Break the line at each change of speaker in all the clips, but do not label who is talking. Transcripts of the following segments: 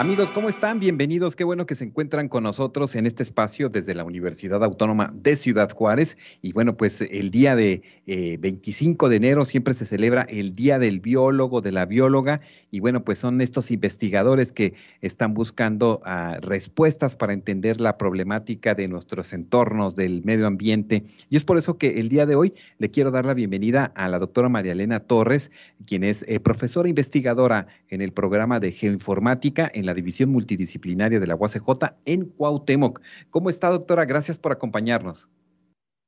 Amigos, ¿cómo están? Bienvenidos. Qué bueno que se encuentran con nosotros en este espacio desde la Universidad Autónoma de Ciudad Juárez. Y bueno, pues el día de 25 eh, de enero siempre se celebra el Día del Biólogo, de la Bióloga. Y bueno, pues son estos investigadores que están buscando ah, respuestas para entender la problemática de nuestros entornos, del medio ambiente. Y es por eso que el día de hoy le quiero dar la bienvenida a la doctora María Elena Torres, quien es eh, profesora investigadora en el programa de geoinformática en la División Multidisciplinaria de la UACJ en Cuauhtémoc. ¿Cómo está, doctora? Gracias por acompañarnos.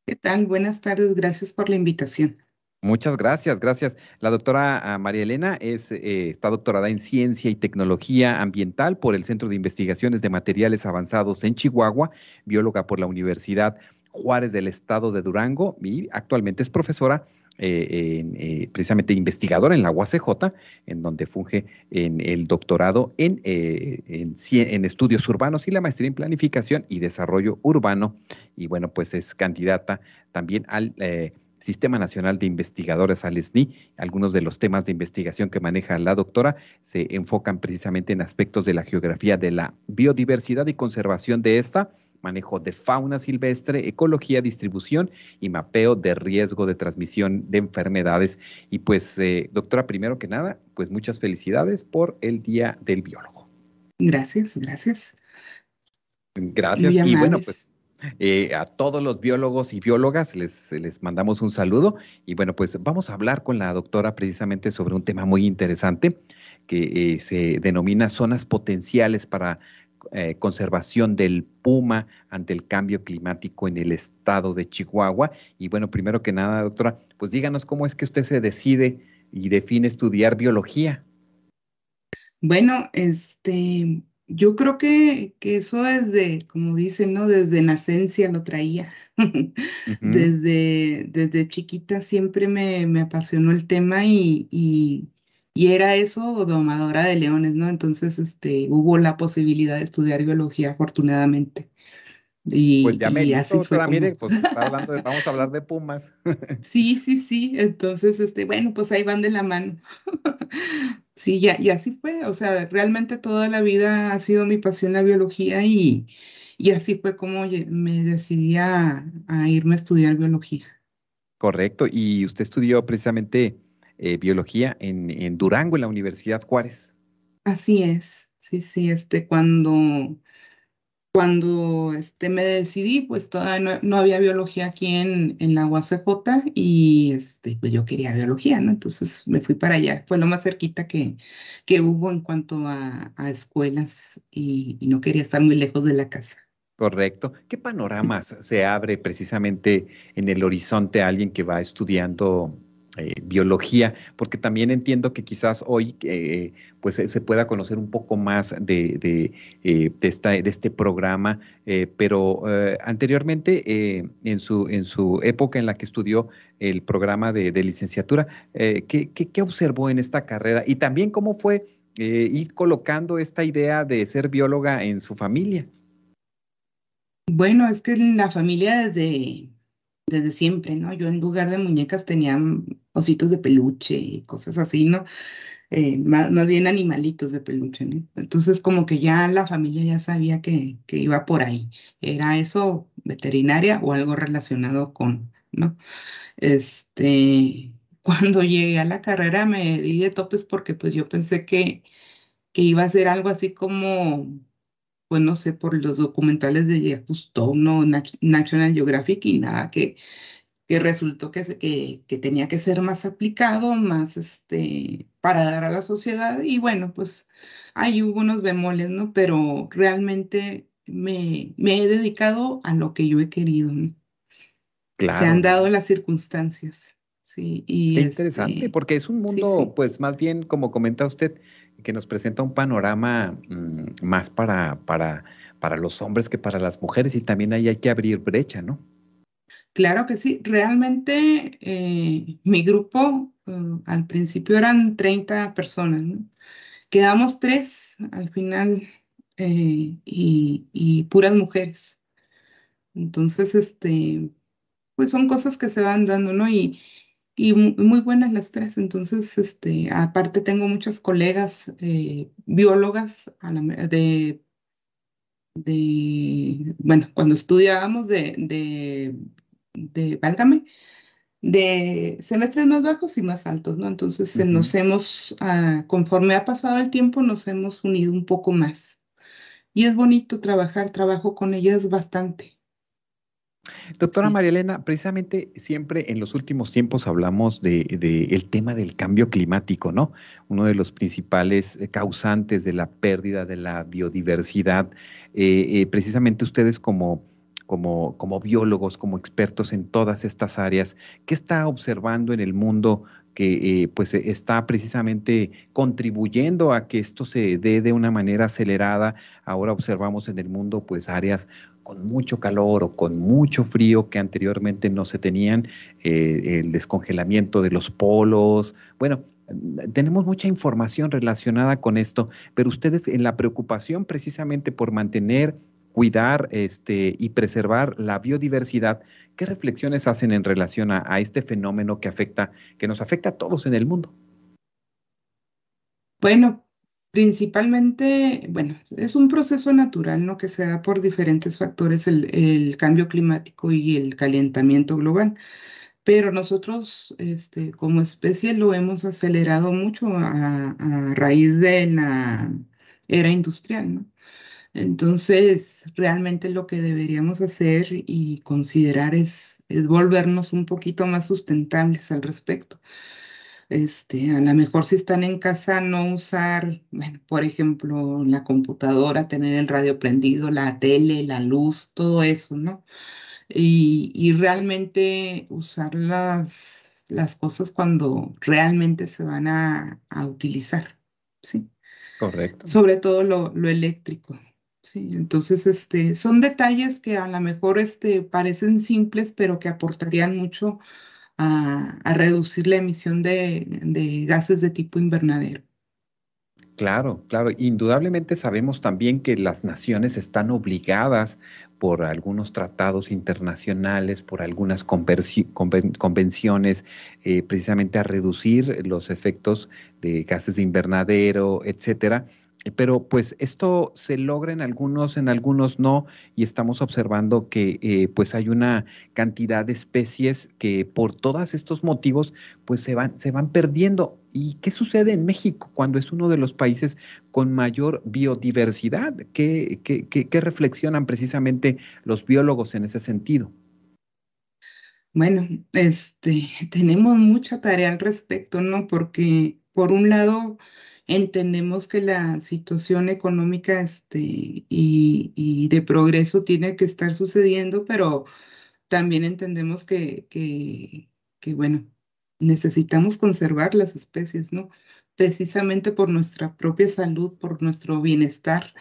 ¿Qué tal? Buenas tardes, gracias por la invitación.
Muchas gracias, gracias. La doctora ah, María Elena es, eh, está doctorada en Ciencia y Tecnología Ambiental por el Centro de Investigaciones de Materiales Avanzados en Chihuahua, bióloga por la Universidad Juárez del Estado de Durango y actualmente es profesora, eh, eh, precisamente investigadora en la UACJ, en donde funge en el doctorado en, eh, en, estudios urbanos y la maestría en planificación y desarrollo urbano. Y bueno, pues es candidata también al Sistema Nacional de Investigadores, al SNI. Algunos de los temas de investigación que maneja la doctora se enfocan precisamente en aspectos de la geografía de la biodiversidad y conservación de esta, manejo de fauna silvestre, ecología, distribución y mapeo de riesgo de transmisión de enfermedades. Y pues, eh, doctora, primero que nada, pues muchas felicidades por el Día del Biólogo.
Gracias, gracias.
Gracias. Y bueno, pues eh, a todos los biólogos y biólogas les, les, mandamos un saludo y bueno, pues vamos a hablar con la doctora precisamente sobre un tema muy interesante que eh, se denomina zonas potenciales para eh, conservación del puma ante el cambio climático en el estado de Chihuahua. Y bueno, primero que nada, doctora, pues díganos cómo es que usted se decide y define estudiar biología.
Bueno, este, yo creo que, que eso desde, como dicen, ¿no? Desde nacencia lo traía. desde, desde chiquita siempre me, me apasionó el tema y, y y era eso, domadora de leones, ¿no? Entonces, este, hubo la posibilidad de estudiar biología, afortunadamente.
Y, pues ya me y así fue pues hablando de, vamos a hablar de pumas.
sí, sí, sí. Entonces, este, bueno, pues ahí van de la mano. sí, ya, y así fue. O sea, realmente toda la vida ha sido mi pasión la biología y, y así fue como me decidí a irme a estudiar biología.
Correcto. Y usted estudió precisamente eh, biología en, Durango, en la Universidad Juárez.
Así es, sí, sí, este, cuando, cuando este, me decidí, pues todavía no, había biología aquí en, en la UACJ y este, pues yo quería biología, ¿no? Entonces me fui para allá, fue lo más cerquita que, que hubo en cuanto a, escuelas y, y no quería estar muy lejos de la casa.
Correcto. ¿Qué panoramas se abre precisamente en el horizonte a alguien que va estudiando eh, biología, porque también entiendo que quizás hoy eh, pues se pueda conocer un poco más de, de, eh, de este programa, pero anteriormente en, su, en su época en la que estudió el programa de, licenciatura, ¿qué, ¿qué, observó en esta carrera? Y también cómo fue ir colocando esta idea de ser bióloga en su familia.
Bueno, es que en la familia desde desde siempre, ¿no? Yo en lugar de muñecas tenía ositos de peluche y cosas así, ¿no? Eh, más, bien animalitos de peluche, ¿no? Entonces como que ya la familia ya sabía que, que iba por ahí. Era eso veterinaria o algo relacionado con, ¿no? Este, cuando llegué a la carrera me di de topes porque pues yo pensé que, que iba a ser algo así como pues no sé, por los documentales de Jacques no National Geographic y nada, que, que resultó que, que, que, tenía que ser más aplicado, más este, para dar a la sociedad. Y bueno, pues hay hubo unos bemoles, ¿no? Pero realmente me, me he dedicado a lo que yo he querido, ¿no? Claro. Se han dado las circunstancias. Sí, y
Qué interesante, este, porque es un mundo, pues más bien, como comenta usted, que nos presenta un panorama mm, más para, para, para los hombres que para las mujeres y también ahí hay que abrir brecha, ¿no?
Claro que sí, realmente eh, mi grupo eh, al principio eran 30 personas. Quedamos tres al final eh, y, y puras mujeres. Entonces, este, pues son cosas que se van dando, ¿no? Y, y muy, buenas las tres. Entonces, este, aparte tengo muchas colegas eh, biólogas de, de, bueno, cuando estudiábamos de, de, de, válgame, de semestres más bajos y más altos, ¿no? Entonces nos hemos, ah, conforme ha pasado el tiempo, nos hemos unido un poco más. Y es bonito trabajar, trabajo con ellas bastante.
Doctora María Elena, precisamente siempre en los últimos tiempos hablamos del de, el tema del cambio climático, ¿no? Uno de los principales eh, causantes de la pérdida de la biodiversidad. Eh, eh, precisamente ustedes como, como, como biólogos, como expertos en todas estas áreas, ¿qué está observando en el mundo que pues está precisamente contribuyendo a que esto se dé de una manera acelerada. Ahora observamos en el mundo pues áreas con mucho calor o con mucho frío que anteriormente no se tenían, eh, el descongelamiento de los polos. Bueno, tenemos mucha información relacionada con esto, pero ustedes en la preocupación precisamente por mantener cuidar este, y preservar la biodiversidad, ¿qué reflexiones hacen en relación a, a este fenómeno que afecta, que nos afecta a todos en el mundo?
Bueno, Principalmente, bueno, es un proceso natural, ¿no? Que se da por diferentes factores el, cambio climático y el calentamiento global. Pero nosotros, este, como especie, lo hemos acelerado mucho a, raíz de la era industrial, ¿no? Entonces, realmente lo que deberíamos hacer y considerar es, es volvernos un poquito más sustentables al respecto. Este, a lo mejor si están en casa, no usar, bueno, por ejemplo, la computadora, tener el radio prendido, la tele, la luz, todo eso, ¿no? Y, realmente usar las, las, cosas cuando realmente se van a, utilizar, ¿sí?
Correcto.
Sobre todo lo, lo, eléctrico, ¿sí? Entonces, este, son detalles que a lo mejor este, parecen simples, pero que aportarían mucho a, reducir la emisión de, gases de tipo invernadero.
Claro, claro. Indudablemente sabemos también que las naciones están obligadas por algunos tratados internacionales, por algunas convenciones, eh, precisamente a reducir los efectos de gases de invernadero, etcétera. Pero pues esto se logra en algunos, en algunos no, y estamos observando que eh, pues hay una cantidad de especies que por todos estos motivos pues se van, se van perdiendo. ¿Y qué sucede en México cuando es uno de los países con mayor biodiversidad? ¿Qué, qué, qué reflexionan precisamente los biólogos en ese sentido?
Bueno, este, tenemos mucha tarea al respecto, ¿no? Porque por un lado, entendemos que la situación económica este, y, de progreso tiene que estar sucediendo, pero también entendemos que, que, bueno, necesitamos conservar las especies, ¿no? Precisamente por nuestra propia salud, por nuestro bienestar,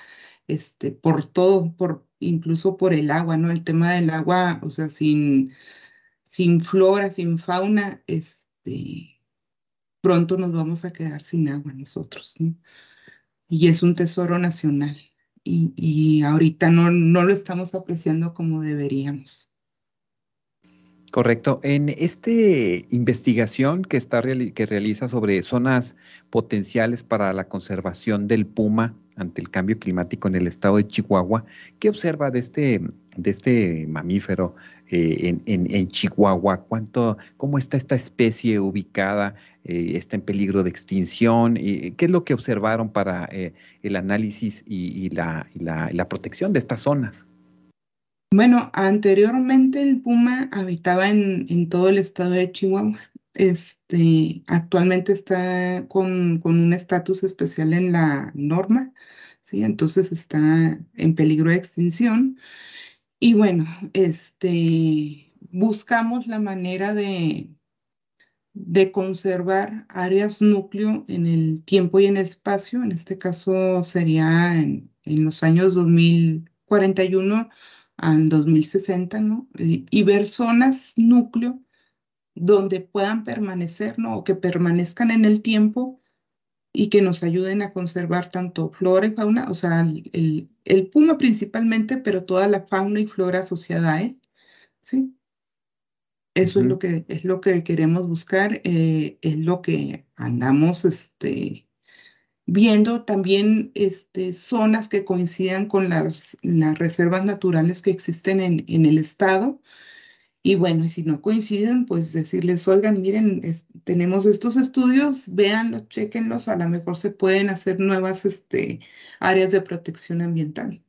este, por todo, por, incluso por el agua, ¿no? El tema del agua, o sea, sin, sin flora, sin fauna, este, pronto nos vamos a quedar sin agua nosotros, ¿no? Y es un tesoro nacional y, ahorita no, no lo estamos apreciando como deberíamos.
Correcto. En esta investigación que, está, que realiza sobre zonas potenciales para la conservación del puma ante el cambio climático en el estado de Chihuahua, ¿qué observa de este, de este mamífero eh, en, Chihuahua? ¿Cuánto, ¿Cómo está esta especie ubicada? Eh, ¿Está en peligro de extinción? ¿Qué es lo que observaron para eh, el análisis y, la, la protección de estas zonas?
Bueno, anteriormente el puma habitaba en, todo el estado de Chihuahua. Este, actualmente está con, un estatus especial en la norma, ¿sí? Entonces está en peligro de extinción. Y bueno, este, buscamos la manera de, de conservar áreas núcleo en el tiempo y en el espacio. En este caso sería en, en los años 2041 al 2060, ¿no? Y, ver zonas núcleo donde puedan permanecer, ¿no? O que permanezcan en el tiempo y que nos ayuden a conservar tanto flora y fauna, o sea, el, el puma principalmente, pero toda la fauna y flora asociada a él, ¿sí? Eso es lo que, es lo que queremos buscar, eh, es lo que andamos este, viendo también este, zonas que coincidan con las, las reservas naturales que existen en, en el estado. Y bueno, si no coinciden, pues decirles, oigan, miren, tenemos estos estudios, véanlos, chequenlos, a lo mejor se pueden hacer nuevas este, áreas de protección ambiental.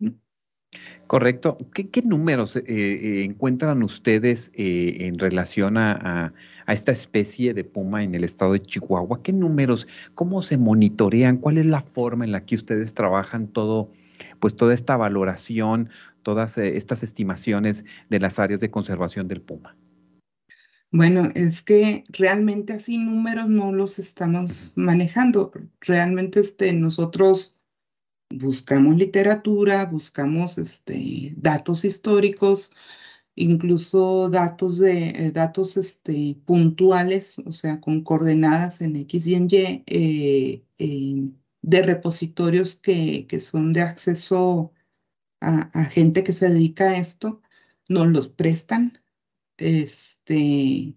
Correcto. ¿Qué, números eh, eh, encuentran ustedes eh, en relación a, esta especie de puma en el estado de Chihuahua? ¿Qué números? ¿Cómo se monitorean? ¿Cuál es la forma en la que ustedes trabajan todo, pues toda esta valoración, todas estas estimaciones de las áreas de conservación del puma?
Bueno, es que realmente así números no los estamos manejando. Realmente este, nosotros buscamos literatura, buscamos este, datos históricos, incluso datos de eh, datos este, puntuales, o sea, con coordenadas en X y en Y, eh, de repositorios que, que, son de acceso a, gente que se dedica a esto, nos los prestan. Este,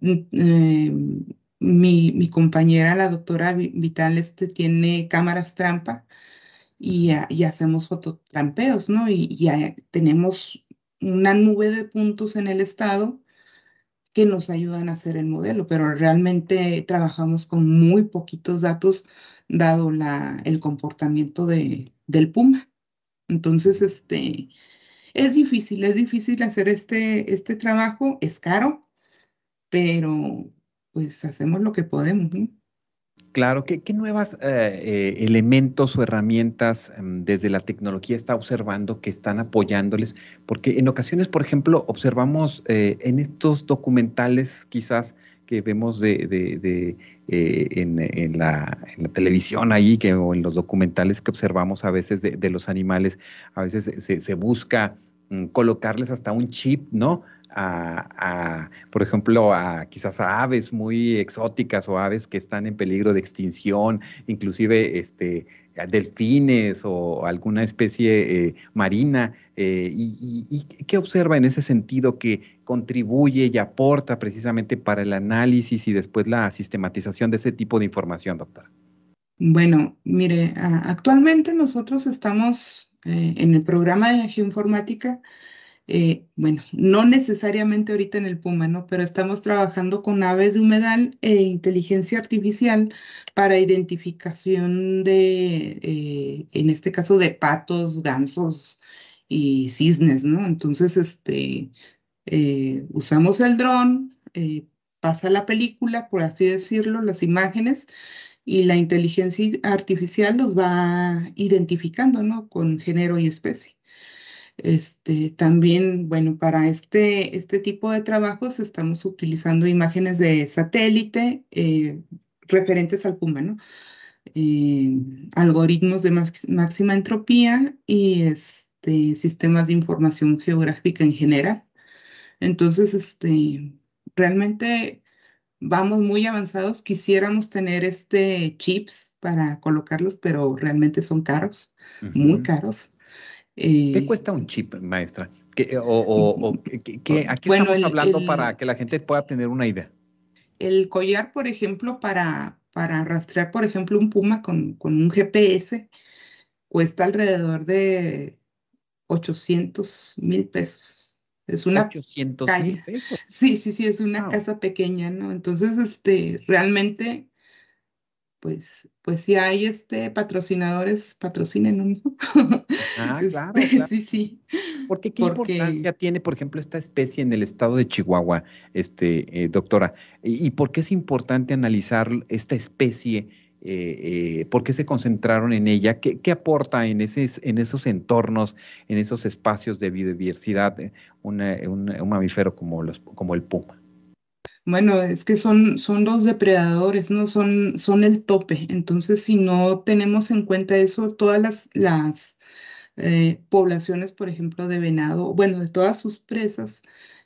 mm, mi, mi, compañera, la doctora Vital, este, tiene cámaras trampa y, hacemos fototrampeos, ¿no? Y, ya tenemos una nube de puntos en el estado que nos ayudan a hacer el modelo, pero realmente trabajamos con muy poquitos datos dado el comportamiento de, del puma. Entonces, este, es difícil, es difícil hacer este, este trabajo, es caro, pero pues hacemos lo que podemos. ¿no?
Claro, ¿qué, nuevos eh, eh, elementos o herramientas mm, desde la tecnología está observando que están apoyándoles? Porque en ocasiones, por ejemplo, observamos eh, en estos documentales quizás que vemos de, en, la, televisión ahí que, o en los documentales que observamos a veces de, los animales, a veces se, busca colocarles hasta un chip, ¿no? a, por ejemplo, a quizás a aves muy exóticas o aves que están en peligro de extinción, inclusive este, delfines o alguna especie eh, marina. Eh, y, qué observa en ese sentido que contribuye y aporta precisamente para el análisis y después la sistematización de ese tipo de información, doctora?
Bueno, mire, actualmente nosotros estamos eh, en el programa de geoinformática eh, bueno, no necesariamente ahorita en el Puma, ¿no? Pero estamos trabajando con aves de humedal e inteligencia artificial para identificación de, eh, en este caso, de patos, gansos y cisnes, ¿no? Entonces, este, eh, usamos el dron, pasa la película, por así decirlo, las imágenes, y la inteligencia artificial los va identificando, ¿no? Con género y especie. Este, también, bueno, para este, este tipo de trabajos estamos utilizando imágenes de satélite eh, referentes al puma, ¿no? Eh, algoritmos de máxima entropía y este, sistemas de información geográfica en general. Entonces, este, realmente vamos muy avanzados. Quisiéramos tener este chips para colocarlos, pero realmente son caros, muy caros.
¿Qué cuesta un chip, maestra? o, ¿qué, aquí estamos hablando para que la gente pueda tener una idea?
El collar, por ejemplo, para, para rastrear, por ejemplo, un puma con, un GPS, cuesta alrededor de 800 mil pesos. Es una
800 mil pesos.
Sí, sí, sí, es una casa pequeña, ¿no? Entonces, este, realmente pues, pues si hay este patrocinadores, patrocinen, ¿no?
Ah, claro, este,
Sí, sí.
Porque qué importancia tiene, por ejemplo, esta especie en el estado de Chihuahua, este, eh, doctora? ¿Y, por qué es importante analizar esta especie? Eh, eh, ¿Por qué se concentraron en ella? ¿Qué, aporta en, ese, en esos entornos, en esos espacios de biodiversidad un, un, mamífero como, el puma?
Bueno, es que son, son los depredadores, ¿no? Son, son el tope. Entonces, si no tenemos en cuenta eso, todas las, eh, poblaciones, por ejemplo, de venado, bueno, de todas sus presas,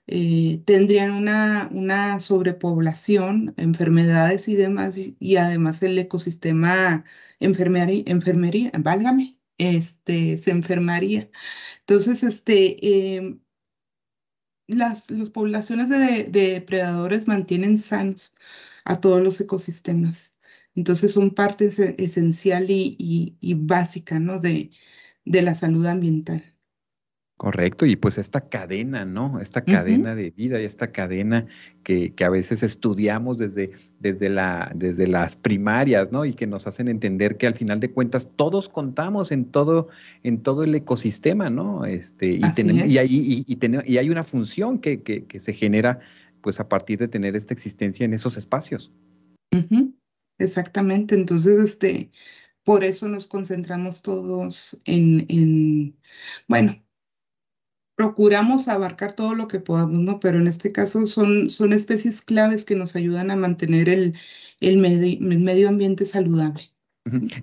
eh, tendrían una, una sobrepoblación, enfermedades y demás, y, además el ecosistema enfermería, enfermería, válgame, este, se enfermaría. Entonces, este, em, las, las poblaciones de, depredadores mantienen sanos a todos los ecosistemas. Entonces son parte esencial y, básica ¿no? de, de la salud ambiental.
Correcto, y pues esta cadena, ¿no? Esta cadena de vida y esta cadena que, que, a veces estudiamos desde, desde, la, desde las primarias, ¿no? Y que nos hacen entender que al final de cuentas todos contamos en todo, en todo el ecosistema, ¿no? Este, y, y, hay, y, y, hay una función que, que, que, se genera pues a partir de tener esta existencia en esos espacios.
Exactamente, entonces, este, por eso nos concentramos todos en, en bueno, procuramos abarcar todo lo que podamos, ¿no? Pero en este caso son, son especies claves que nos ayudan a mantener el, el, medio, ambiente saludable.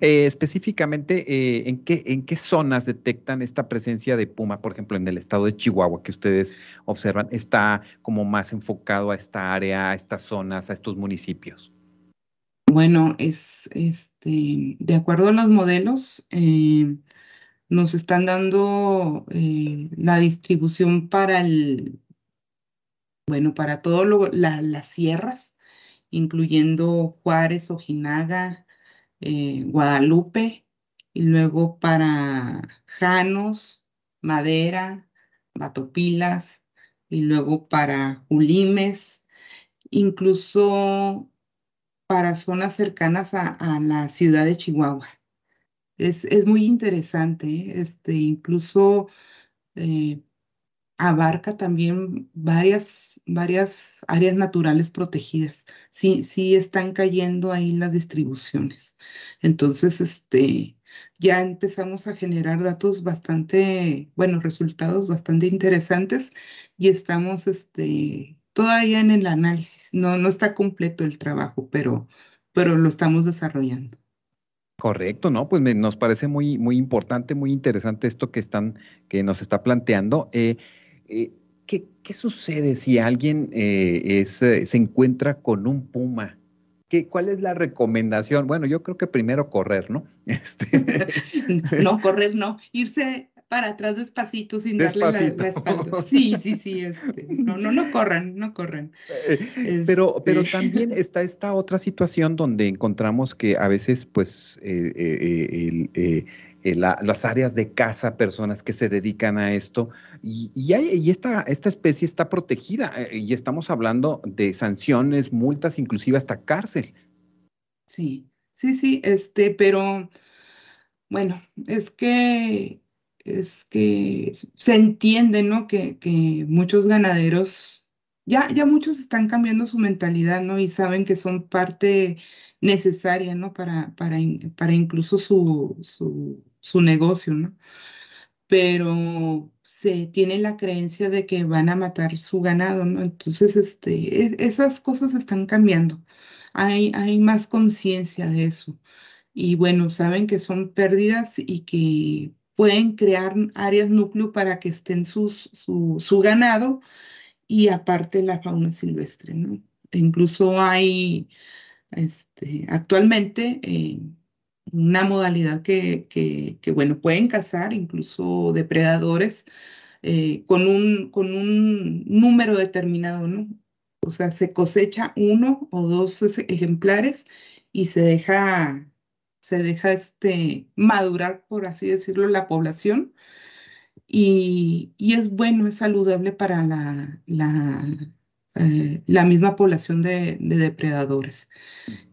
Eh, específicamente, eh, ¿en, qué, ¿en qué zonas detectan esta presencia de puma? Por ejemplo, en el estado de Chihuahua, que ustedes observan, ¿está como más enfocado a esta área, a estas zonas, a estos municipios?
Bueno, es este, de acuerdo a los modelos, eh, nos están dando eh, la distribución para el, bueno, para todo lo, las sierras, incluyendo Juárez, Ojinaga, eh, Guadalupe, y luego para Janos, Madera, Batopilas, y luego para Julimes, incluso para zonas cercanas a la ciudad de Chihuahua. Es, muy interesante, este, incluso eh, abarca también varias, varias áreas naturales protegidas. Sí, sí están cayendo ahí las distribuciones. Entonces, este, ya empezamos a generar datos bastante, bueno, resultados bastante interesantes y estamos, este, todavía en el análisis. No, no está completo el trabajo, pero, pero lo estamos desarrollando.
Correcto, ¿no? Pues nos parece muy, muy importante, muy interesante esto que están, que nos está planteando. Eh, eh, ¿qué, sucede si alguien eh, es, se encuentra con un puma? ¿Qué, ¿Cuál es la recomendación? Bueno, yo creo que primero correr, ¿no?
Este... no, correr no, irse para atrás despacito sin darle la, espalda. Sí, sí, sí, este, no, no, no corran, no corran.
Eh, pero, pero este. también está esta otra situación donde encontramos que a veces, pues, eh, eh, las áreas de caza, personas que se dedican a esto, y, y, esta, esta especie está protegida, y estamos hablando de sanciones, multas, inclusive hasta cárcel.
Sí, sí, sí, este, pero bueno, es que es que se entiende, ¿no? Que, que muchos ganaderos, ya, ya muchos están cambiando su mentalidad, ¿no? Y saben que son parte necesaria, ¿no? Para, para, para incluso su, su, su negocio, ¿no? Pero se tiene la creencia de que van a matar su ganado, ¿no? Entonces, este, esas cosas están cambiando. Hay, hay más conciencia de eso. Y bueno, saben que son pérdidas y que pueden crear áreas núcleo para que estén sus, su, ganado y aparte la fauna silvestre, ¿no? E incluso hay este, actualmente eh, una modalidad que, que, bueno, pueden cazar incluso depredadores eh, con, un, con un número determinado, ¿no? O sea, se cosecha uno o dos ejemplares y se deja se deja este, madurar, por así decirlo, la población. Y, es bueno, es saludable para la, la, eh, la misma población de, depredadores.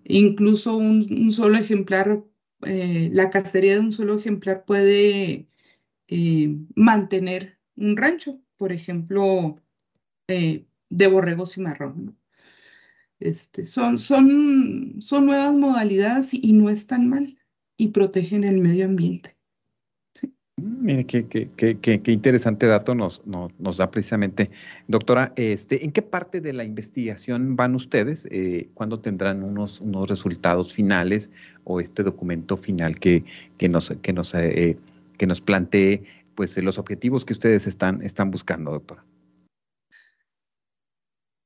Incluso un, solo ejemplar, eh, la cacería de un solo ejemplar puede eh, mantener un rancho, por ejemplo, de borregos y marrón. Este, son, son, son nuevas modalidades y, no están mal y protegen el medio ambiente.
Mm, mire, qué, qué, qué, qué, interesante dato nos, nos, da precisamente. Doctora, este, ¿en qué parte de la investigación van ustedes? Eh, ¿Cuándo tendrán unos, unos resultados finales o este documento final que, que nos, que nos, eh, que nos plantee pues, los objetivos que ustedes están, están buscando, doctora?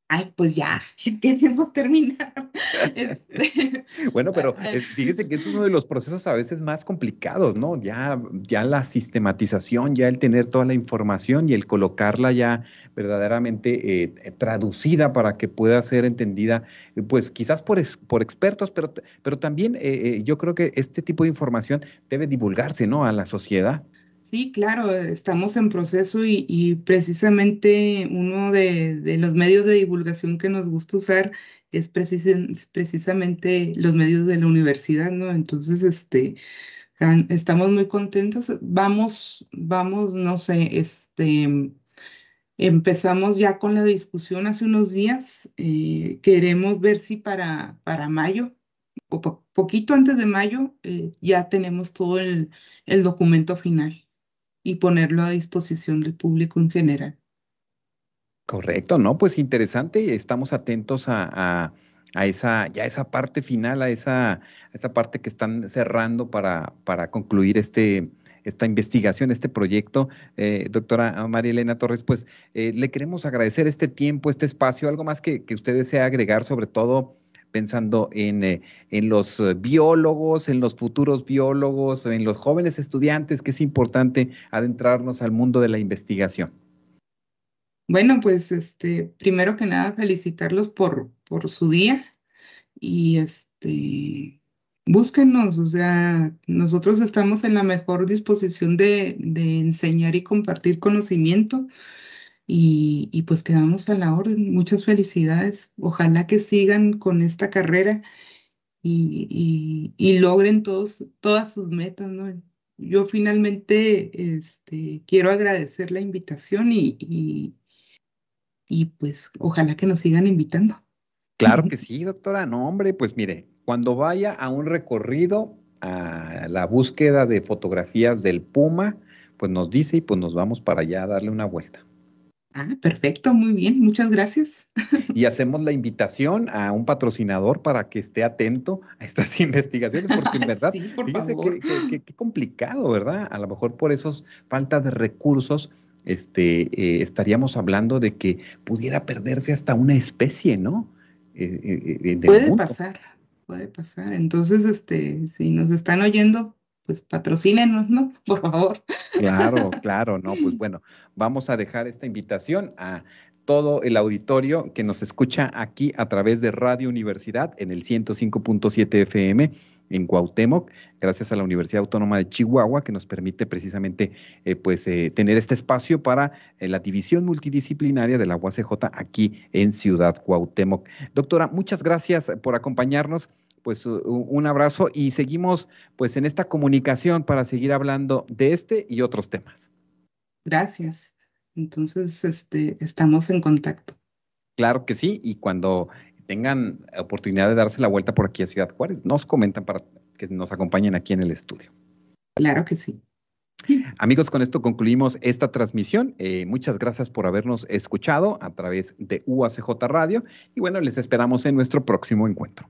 Ay, pues ya, queremos terminar.
Este, bueno, pero eh, fíjese que es uno de los procesos a veces más complicados, ¿no? Ya, ya la sistematización, ya el tener toda la información y el colocarla ya verdaderamente eh, traducida para que pueda ser entendida, pues quizás por, por expertos, pero, pero también eh, yo creo que este tipo de información debe divulgarse, ¿no? A la sociedad.
Sí, claro, estamos en proceso y, precisamente uno de, los medios de divulgación que nos gusta usar es precisamente los medios de la universidad, ¿no? Entonces, este, estamos muy contentos. Vamos, vamos, no sé, este, empezamos ya con la discusión hace unos días. Eh, queremos ver si para, para mayo o poquito antes de mayo eh, ya tenemos todo el documento final y ponerlo a disposición del público en general.
Correcto, ¿no? Pues interesante, estamos atentos a, esa, ya esa parte final, a esa, esa parte que están cerrando para, para concluir este, esta investigación, este proyecto. Eh, doctora María Elena Torres, pues eh, le queremos agradecer este tiempo, este espacio, algo más que, que usted desea agregar, sobre todo pensando en, eh, en los eh, biólogos, en los futuros biólogos, en los jóvenes estudiantes, que es importante adentrarnos al mundo de la investigación?
Bueno, pues este, primero que nada, felicitarlos por, por su día y este, búsquenos, o sea, nosotros estamos en la mejor disposición de, de enseñar y compartir conocimiento. Y, pues quedamos a la orden. Muchas felicidades. Ojalá que sigan con esta carrera y, logren todos, todas sus metas, ¿no? Yo finalmente este, quiero agradecer la invitación y, y pues ojalá que nos sigan invitando.
Claro que sí, doctora. No, hombre, pues mire, cuando vaya a un recorrido a la búsqueda de fotografías del Puma, pues nos dice y pues nos vamos para allá a darle una vuelta.
Ah, perfecto, muy bien, muchas gracias.
Y hacemos la invitación a un patrocinador para que esté atento a estas investigaciones, porque en verdad, sí, fíjese qué complicado, ¿verdad? A lo mejor por esos falta de recursos, este, eh, estaríamos hablando de que pudiera perderse hasta una especie, ¿no?
Eh, eh, puede pasar, puede pasar. Entonces, este, si nos están oyendo, pues patrocínenos, ¿no? Por favor.
Claro, claro, no, pues bueno, vamos a dejar esta invitación a todo el auditorio que nos escucha aquí a través de Radio Universidad en el 105.7 FM en Cuauhtémoc, gracias a la Universidad Autónoma de Chihuahua que nos permite precisamente eh, pues eh, tener este espacio para eh, la división multidisciplinaria de la UACJ aquí en Ciudad Cuauhtémoc. Doctora, muchas gracias por acompañarnos pues un abrazo y seguimos pues en esta comunicación para seguir hablando de este y otros temas.
Gracias. Entonces, este, estamos en contacto.
Claro que sí, y cuando tengan oportunidad de darse la vuelta por aquí a Ciudad Juárez, nos comentan para que nos acompañen aquí en el estudio.
Claro que sí.
Amigos, con esto concluimos esta transmisión. Eh, muchas gracias por habernos escuchado a través de UACJ Radio y bueno, les esperamos en nuestro próximo encuentro.